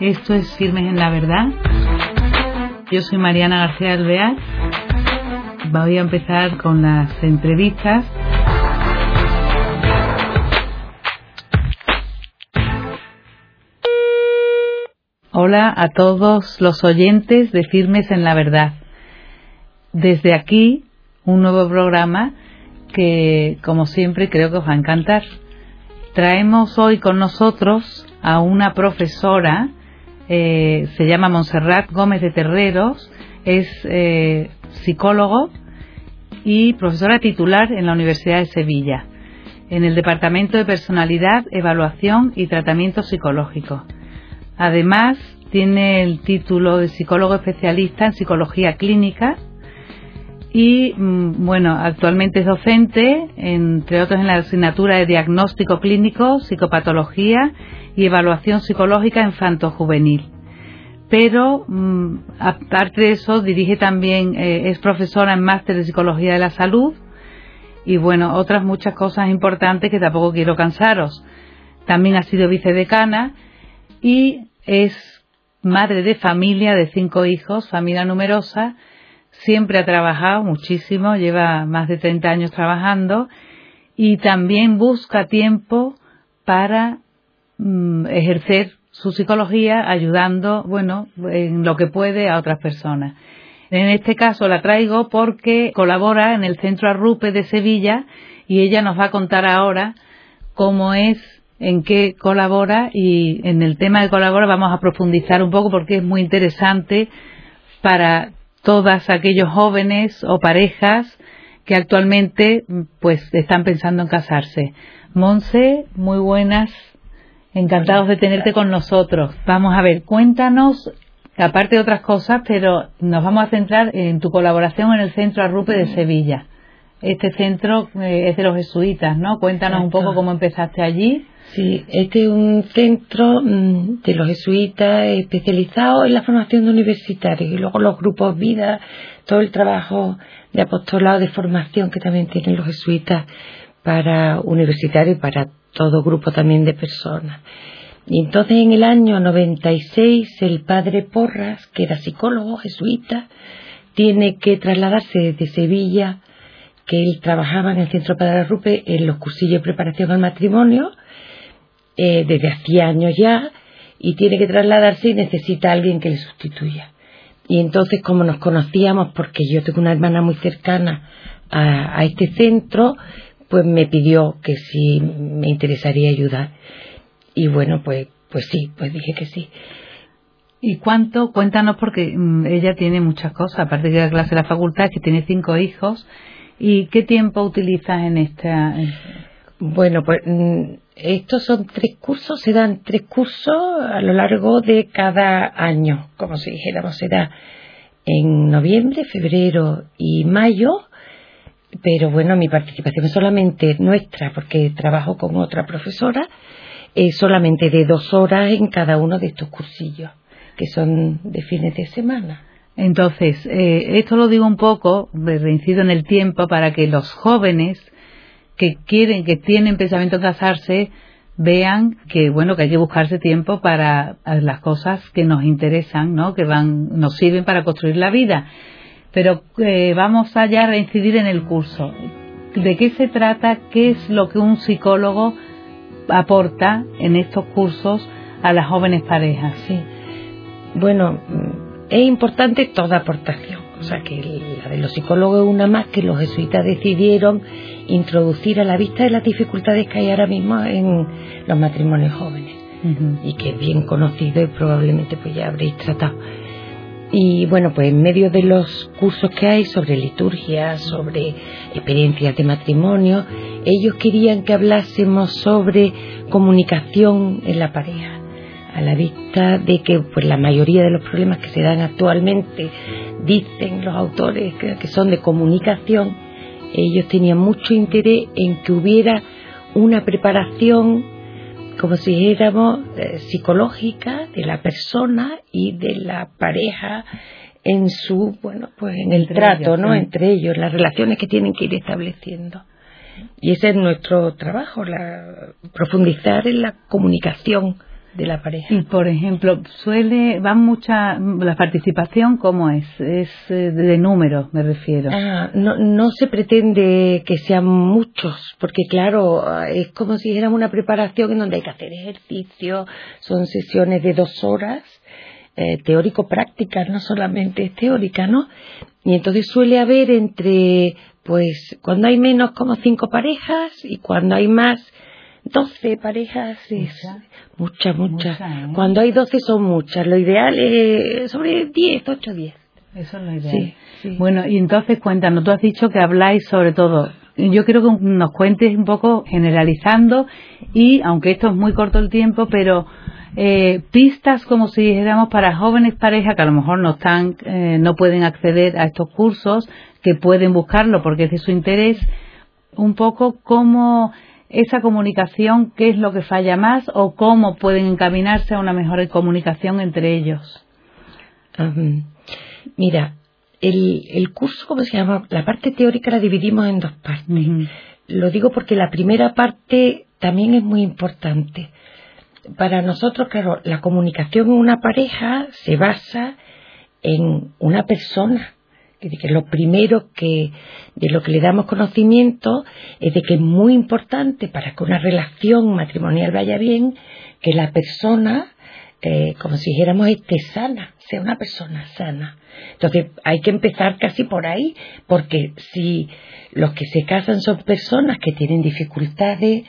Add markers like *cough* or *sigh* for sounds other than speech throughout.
Esto es Firmes en la Verdad. Yo soy Mariana García Alvear. Voy a empezar con las entrevistas. Hola a todos los oyentes de Firmes en la Verdad. Desde aquí, un nuevo programa que, como siempre, creo que os va a encantar. Traemos hoy con nosotros a una profesora eh, se llama Montserrat Gómez de Terreros, es eh, psicólogo y profesora titular en la Universidad de Sevilla, en el Departamento de Personalidad, Evaluación y Tratamiento Psicológico. Además, tiene el título de psicólogo especialista en psicología clínica y, mm, bueno, actualmente es docente, entre otros en la asignatura de diagnóstico clínico, psicopatología y evaluación psicológica infanto-juvenil. Pero, mm, aparte de eso, dirige también, eh, es profesora en máster de psicología de la salud y, bueno, otras muchas cosas importantes que tampoco quiero cansaros. También ha sido vicedecana y es madre de familia de cinco hijos, familia numerosa. Siempre ha trabajado muchísimo, lleva más de 30 años trabajando y también busca tiempo para Mm, ejercer su psicología ayudando, bueno, en lo que puede a otras personas. En este caso la traigo porque colabora en el Centro Arrupe de Sevilla y ella nos va a contar ahora cómo es, en qué colabora y en el tema de colabora vamos a profundizar un poco porque es muy interesante para todas aquellos jóvenes o parejas que actualmente pues están pensando en casarse. Monse, muy buenas Encantados de tenerte con nosotros. Vamos a ver, cuéntanos, aparte de otras cosas, pero nos vamos a centrar en tu colaboración en el Centro Arrupe de Sevilla. Este centro eh, es de los jesuitas, ¿no? Cuéntanos un poco cómo empezaste allí. Sí, este es un centro mm, de los jesuitas especializado en la formación de universitarios y luego los grupos vida, todo el trabajo de apostolado de formación que también tienen los jesuitas para universitarios y para todo grupo también de personas. Y entonces en el año 96 el padre Porras, que era psicólogo jesuita, tiene que trasladarse desde Sevilla, que él trabajaba en el Centro Padre Rupe en los cursillos de preparación al matrimonio, eh, desde hacía años ya, y tiene que trasladarse y necesita a alguien que le sustituya. Y entonces, como nos conocíamos, porque yo tengo una hermana muy cercana a este centro, pues me pidió que si me interesaría ayudar. Y bueno, pues, pues sí, pues dije que sí. ¿Y cuánto? Cuéntanos porque mm, ella tiene muchas cosas, aparte de la clase de la facultad, que tiene cinco hijos. ¿Y qué tiempo utilizas en esta? Bueno, pues mm, estos son tres cursos, se dan tres cursos a lo largo de cada año, como si dijéramos, se da en noviembre, febrero y mayo pero bueno, mi participación es solamente nuestra, porque trabajo con otra profesora, es solamente de dos horas en cada uno de estos cursillos, que son de fines de semana. Entonces, eh, esto lo digo un poco, reincido en el tiempo, para que los jóvenes que quieren, que tienen pensamiento en casarse, vean que bueno que hay que buscarse tiempo para las cosas que nos interesan, ¿no? Que van, nos sirven para construir la vida pero eh, vamos allá a reincidir en el curso. ¿De qué se trata? ¿Qué es lo que un psicólogo aporta en estos cursos a las jóvenes parejas? Sí. Bueno, mm, es importante toda aportación. O sea, que la de los psicólogos es una más que los jesuitas decidieron introducir a la vista de las dificultades que hay ahora mismo en los matrimonios jóvenes. Y que es bien conocido y probablemente pues ya habréis tratado y bueno, pues en medio de los cursos que hay sobre liturgia, sobre experiencias de matrimonio, ellos querían que hablásemos sobre comunicación en la pareja, a la vista de que pues la mayoría de los problemas que se dan actualmente, dicen los autores que son de comunicación, ellos tenían mucho interés en que hubiera una preparación como si dijéramos eh, psicológica de la persona y de la pareja en su bueno pues en el trato no entre ellos las relaciones que tienen que ir estableciendo. Y ese es nuestro trabajo la, profundizar en la comunicación de la pareja. Y por ejemplo, suele, va mucha, la participación, ¿cómo es? Es eh, de número, me refiero. Ah, no, no se pretende que sean muchos, porque claro, es como si dijéramos una preparación en donde hay que hacer ejercicio, son sesiones de dos horas, eh, teórico-prácticas, no solamente teórica, ¿no? Y entonces suele haber entre, pues, cuando hay menos como cinco parejas y cuando hay más, doce parejas es muchas, muchas. ¿eh? Cuando hay doce son muchas. Lo ideal es sobre diez, ocho, diez. Eso es lo ideal. Bueno, y entonces cuéntanos, tú has dicho que habláis sobre todo. Yo quiero que nos cuentes un poco generalizando y, aunque esto es muy corto el tiempo, pero eh, pistas como si dijéramos para jóvenes parejas que a lo mejor no están, eh, no pueden acceder a estos cursos, que pueden buscarlo porque es de su interés, un poco cómo esa comunicación, qué es lo que falla más o cómo pueden encaminarse a una mejor comunicación entre ellos. mira, el, el, curso, ¿cómo se llama? La parte teórica la dividimos en dos partes. Lo digo porque la primera parte también es muy importante para nosotros, claro, la comunicación en una pareja se basa en una persona. Lo primero que de lo que le damos conocimiento es de que es muy importante para que una relación matrimonial vaya bien que la persona eh, como si dijéramos esté sana, sea una persona sana. Entonces hay que empezar casi por ahí, porque si los que se casan son personas que tienen dificultades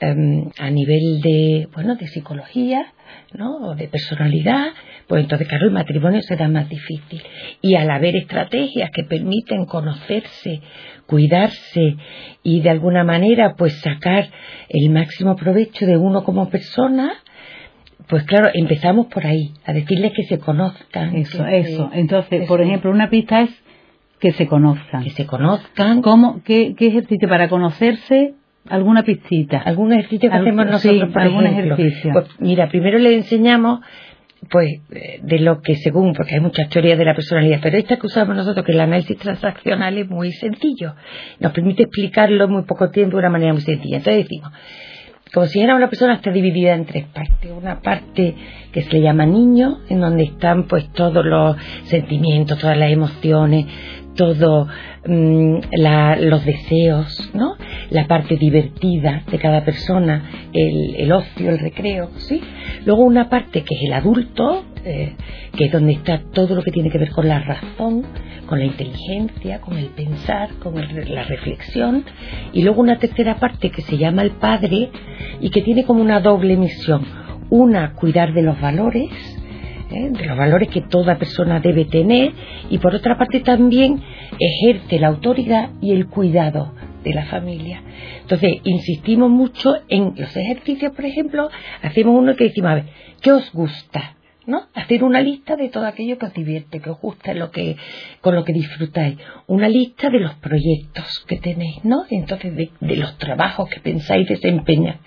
Em, a nivel de, bueno, de psicología, ¿no? O de personalidad, pues entonces, claro, el matrimonio será más difícil. Y al haber estrategias que permiten conocerse, cuidarse y de alguna manera, pues sacar el máximo provecho de uno como persona, pues claro, empezamos por ahí, a decirles que se conozcan. Eso, eso. Entonces, por ejemplo, una pista es que se conozcan. Que se conozcan. ¿Cómo, qué, qué ejercicio para conocerse alguna pistita. ¿Algún ejercicio que hacemos nosotros, por algún ejercicio? Pues mira, primero le enseñamos pues de lo que según, porque hay muchas teorías de la personalidad, pero esta que usamos nosotros, que el análisis transaccional es muy sencillo, nos permite explicarlo en muy poco tiempo de una manera muy sencilla. Entonces decimos, como si era una persona está dividida en tres partes. Una parte que se le llama niño, en donde están pues todos los sentimientos, todas las emociones, todos mm, los deseos, ¿no? La parte divertida de cada persona, el, ocio, el recreo, ¿sí? Luego una parte que es el adulto, eh, que es donde está todo lo que tiene que ver con la razón, con la inteligencia, con el pensar, con la reflexión, y luego una tercera parte que se llama el padre y que tiene como una doble misión. Una, cuidar de los valores, ¿eh? de los valores que toda persona debe tener y por otra parte también ejerce la autoridad y el cuidado de la familia. Entonces, insistimos mucho en los ejercicios, por ejemplo, hacemos uno que decimos, a ver, ¿qué os gusta? ¿no? Hacer una lista de todo aquello que os divierte, que os gusta, lo que, con lo que disfrutáis. Una lista de los proyectos que tenéis, ¿no? Entonces, de, de, los trabajos que pensáis desempeñar.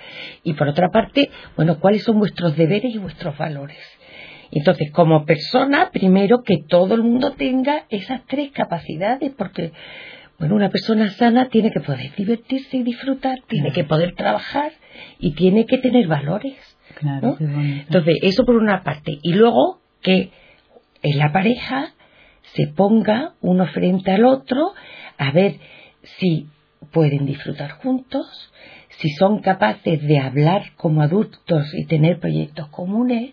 Y por otra parte, bueno, cuáles son vuestros deberes y vuestros valores. Entonces, como persona, primero que todo el mundo tenga esas tres capacidades, porque, bueno, una persona sana tiene que poder divertirse y disfrutar, tiene que poder trabajar y tiene que tener valores. Claro, Entonces, eso por una parte. Y luego que en la pareja se ponga uno frente al otro a ver si pueden disfrutar juntos, si son capaces de hablar como adultos y tener proyectos comunes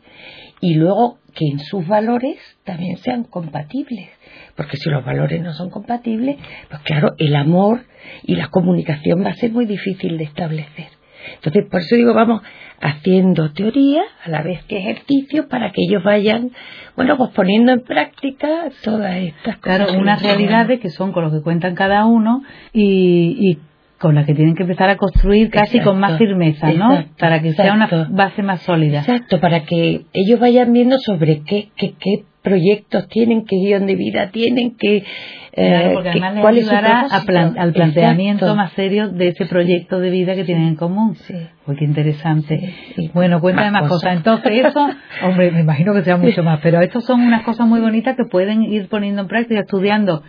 y luego que en sus valores también sean compatibles. Porque si los valores no son compatibles, pues claro, el amor y la comunicación va a ser muy difícil de establecer. Entonces, por eso digo, vamos haciendo teoría a la vez que ejercicio para que ellos vayan, bueno, pues poniendo en práctica todas estas cosas. Claro, unas realidades que son con lo que cuentan cada uno y, y con la que tienen que empezar a construir casi con más firmeza, ¿no? para que sea una base más sólida. Exacto, para que ellos vayan viendo sobre qué, qué, qué proyectos tienen, qué guion de vida tienen, qué, eh, cuál es al planteamiento más serio de ese proyecto de vida que tienen en común. Sí. qué interesante. Bueno, cuéntame más, cosas. Entonces, eso, *laughs* hombre, me imagino que sea mucho más, pero estas son unas cosas muy bonitas que pueden ir poniendo en práctica, estudiando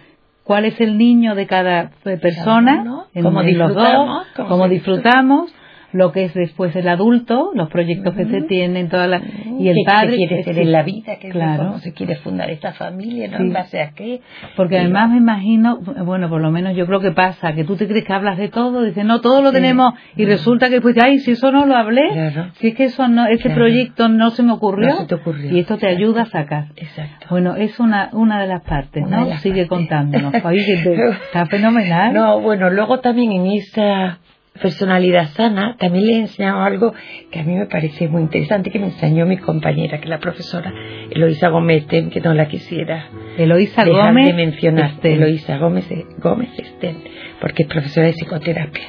cuál es el niño de cada persona, cómo disfrutamos, cómo disfrutamos, lo que es después el adulto, los proyectos que se tienen, toda la, y el padre que quiere ser en la vida, que claro. cómo se quiere fundar esta familia, ¿no? En base a qué. Porque además me imagino, bueno, por lo menos yo creo que pasa, que tú te crees que hablas de todo, dices, no, todo lo tenemos, y resulta que pues, ay, si eso no lo hablé, si es que eso no, ese proyecto no se me ocurrió, y esto te ayuda a sacar. Exacto. Bueno, es una, una de las partes, ¿no? Sigue contándonos. *laughs* está fenomenal. No, bueno, luego también en esa personalidad sana, también le he enseñado algo que a mí me parece muy interesante, que me enseñó mi compañera, que es la profesora Eloisa Gómez que no la quisiera Eloisa Gómez de mencionar. Eloisa Gómez, Gómez Estén, porque es profesora de psicoterapia.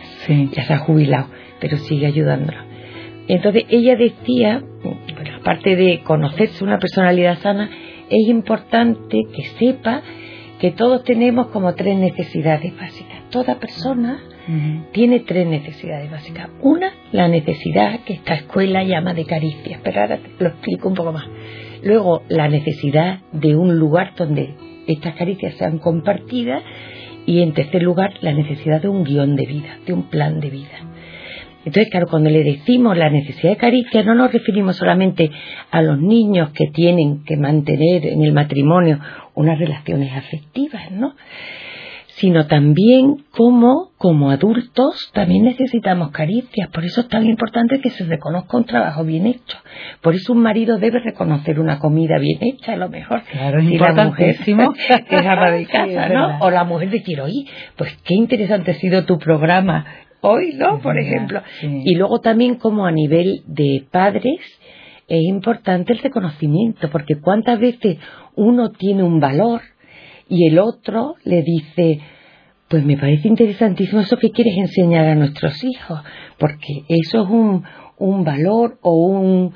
Ya se ha jubilado, pero sigue ayudándola. Entonces ella decía, bueno, aparte de conocerse una personalidad sana, es importante que sepa que todos tenemos como tres necesidades básicas. Toda persona tiene tres necesidades básicas. Una, la necesidad que esta escuela llama de caricias, pero ahora lo explico un poco más. Luego, la necesidad de un lugar donde estas caricias sean compartidas. Y en tercer lugar, la necesidad de un guion de vida, de un plan de vida. Entonces, claro, cuando le decimos la necesidad de caricia, no nos referimos solamente a los niños que tienen que mantener en el matrimonio unas relaciones afectivas, ¿no? Sino también como, como adultos, también necesitamos caricias. Por eso es tan importante que se reconozca un trabajo bien hecho. Por eso un marido debe reconocer una comida bien hecha, a lo mejor. Claro, es la mujer *laughs* que es ama de casa, ¿no? O la mujer decir, oye, pues qué interesante ha sido tu programa hoy, ¿no? Por ejemplo. Y luego también como a nivel de padres, es importante el reconocimiento, porque cuántas veces uno tiene un valor, y el otro le dice, pues me parece interesantísimo eso que quieres enseñar a nuestros hijos, porque eso es un, un valor o un,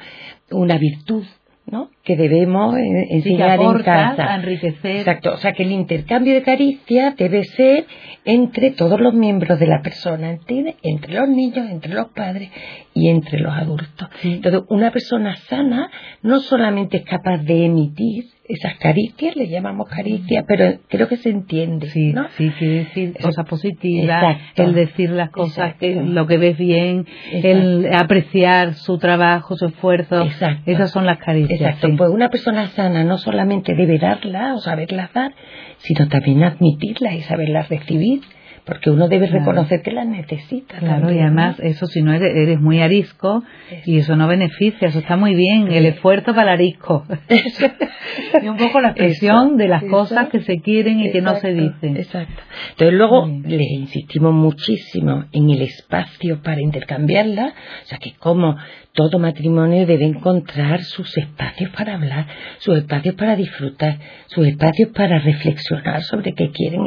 una virtud ¿no? Que debemos enseñar en casa. enriquecer. Exacto, o sea que el intercambio de caricia debe ser entre todos los miembros de la persona, ¿entiendes? Entre los niños, entre los padres y entre los adultos. Entonces, una persona sana no solamente es capaz de emitir esas caricias, le llamamos caricias, pero creo que se entiende. Sí, ¿no? sí, quiere decir cosas positivas, el decir las cosas, que, lo que ves bien, el apreciar su trabajo, su esfuerzo. Esas son las caricias. Exacto. Pues una persona sana no solamente debe darlas o saberlas dar, sino también admitirlas y saberlas recibir porque uno debe reconocer que las necesita. Claro, y además eso si no eres, muy arisco y eso no beneficia, eso está muy bien, el esfuerzo para el arisco. *laughs* y un poco la expresión de las cosas que se quieren y que no se dicen. Exacto. Entonces luego les insistimos muchísimo en el espacio para intercambiarla, o sea que como todo matrimonio debe encontrar sus espacios para hablar, sus espacios para disfrutar, sus espacios para reflexionar sobre qué quieren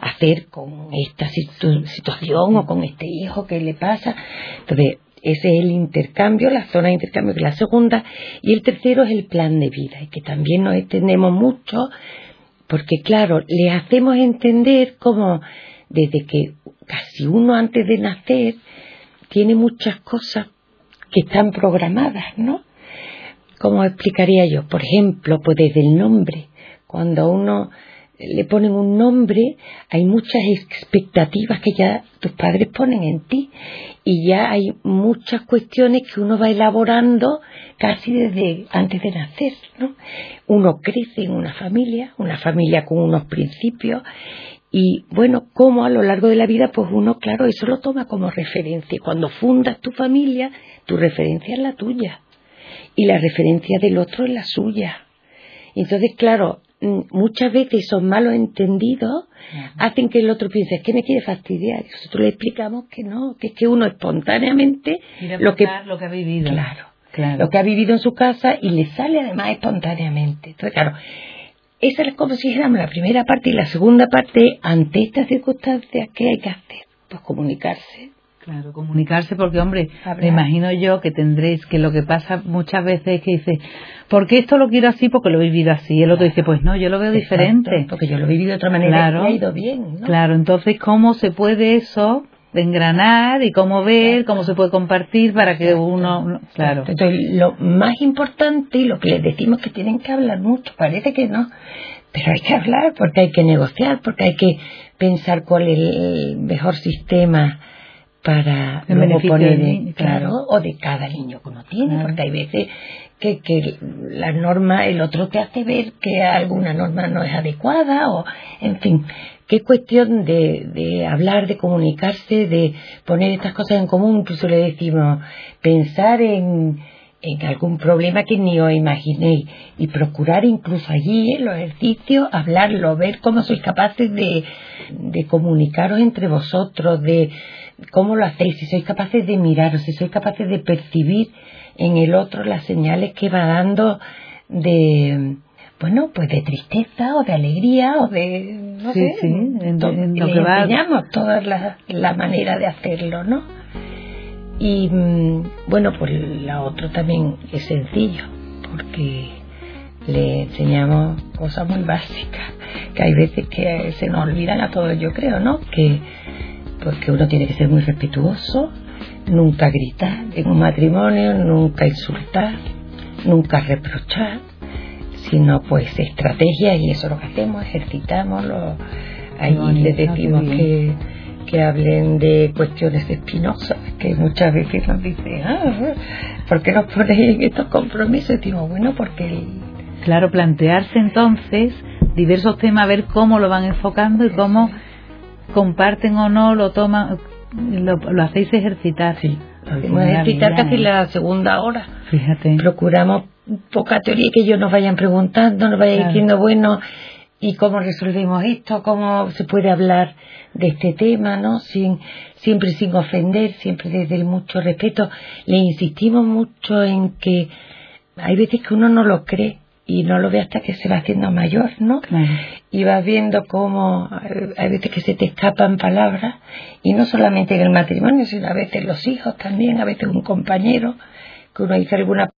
hacer con esta situación o con este hijo que le pasa. Entonces, ese es el intercambio, la zona de intercambio que es la segunda. Y el tercero es el plan de vida, y que también nos extendemos mucho, porque claro, le hacemos entender como desde que casi uno antes de nacer tiene muchas cosas que están programadas, ¿no? ¿Cómo explicaría yo? Por ejemplo, pues desde el nombre. Cuando uno le ponen un nombre, hay muchas expectativas que ya tus padres ponen en ti y ya hay muchas cuestiones que uno va elaborando casi desde antes de nacer, ¿no? Uno crece en una familia, una familia con unos principios y bueno, como a lo largo de la vida, pues uno, claro, eso lo toma como referencia. Cuando fundas tu familia, tu referencia es la tuya y la referencia del otro es la suya. Entonces, claro, mm, muchas veces esos malos entendidos hacen que el otro piense, es que me quiere fastidiar. Y nosotros le explicamos que no, que es que uno espontáneamente lo que, lo que ha vivido. Claro, claro, lo que ha vivido en su casa y le sale además espontáneamente. Entonces, claro, esa es como si dijéramos la primera parte y la segunda parte, ante estas circunstancias, ¿qué hay que hacer? Pues comunicarse, Claro, comunicarse porque, hombre, me imagino yo que tendréis que lo que pasa muchas veces es que dice, ¿por qué esto lo quiero así? Porque lo he vivido así. Y el otro dice, pues no, yo lo veo diferente. Porque yo lo he vivido de otra manera claro, y ha ido bien. ¿no? Claro, entonces, ¿cómo se puede eso engranar y cómo ver, cómo se puede compartir para que uno... Claro. Entonces, lo más importante y lo que les decimos que tienen que hablar mucho, parece que no, pero hay que hablar porque hay que negociar, porque hay que pensar cuál es el mejor sistema para luego poner, claro, o de cada niño que uno tiene, porque hay veces que, que la norma, el otro te hace ver que alguna norma no es adecuada, o en fin, que es cuestión de, de hablar, de comunicarse, de poner estas cosas en común, incluso le decimos, pensar en, en algún problema que ni os imaginéis y procurar incluso allí en los ejercicios hablarlo, ver cómo sois capaces de, de comunicaros entre vosotros, de cómo lo hacéis, si sois capaces de miraros, si sois capaces de percibir en el otro las señales que va dando de bueno pues de tristeza o de alegría o de no sé sí, en, lo que va... enseñamos toda la, la manera de hacerlo no y mm, bueno, pues la otra también es sencillo, porque le enseñamos cosas muy básicas, que hay veces que se nos olvidan a todos, yo creo, ¿no? Que, pues que uno tiene que ser muy respetuoso, nunca gritar en un matrimonio, nunca insultar, nunca reprochar, sino pues estrategias y eso es lo que hacemos, ejercitamos, lo, ahí les decimos que que hablen de cuestiones espinosas, que muchas veces nos dicen, ah, ¿por qué nos ponéis en estos compromisos? Y digo, bueno, porque... Claro, plantearse entonces diversos temas, ver cómo lo van enfocando y cómo comparten o no, lo toman, lo, hacéis ejercitar. Sí, lo ejercitar casi la segunda hora. Fíjate. Procuramos poca teoría que ellos nos vayan preguntando, nos vayan diciendo, bueno, ¿y cómo resolvemos esto? ¿Cómo se puede hablar de este tema, ¿no? Sin, siempre sin ofender, siempre desde el mucho respeto. Le insistimos mucho en que hay veces que uno no lo cree y no lo ve hasta que se va haciendo mayor, ¿no? Y vas viendo cómo hay veces que se te escapan palabras y no solamente en el matrimonio, sino a veces los hijos también, a veces un compañero que uno dice alguna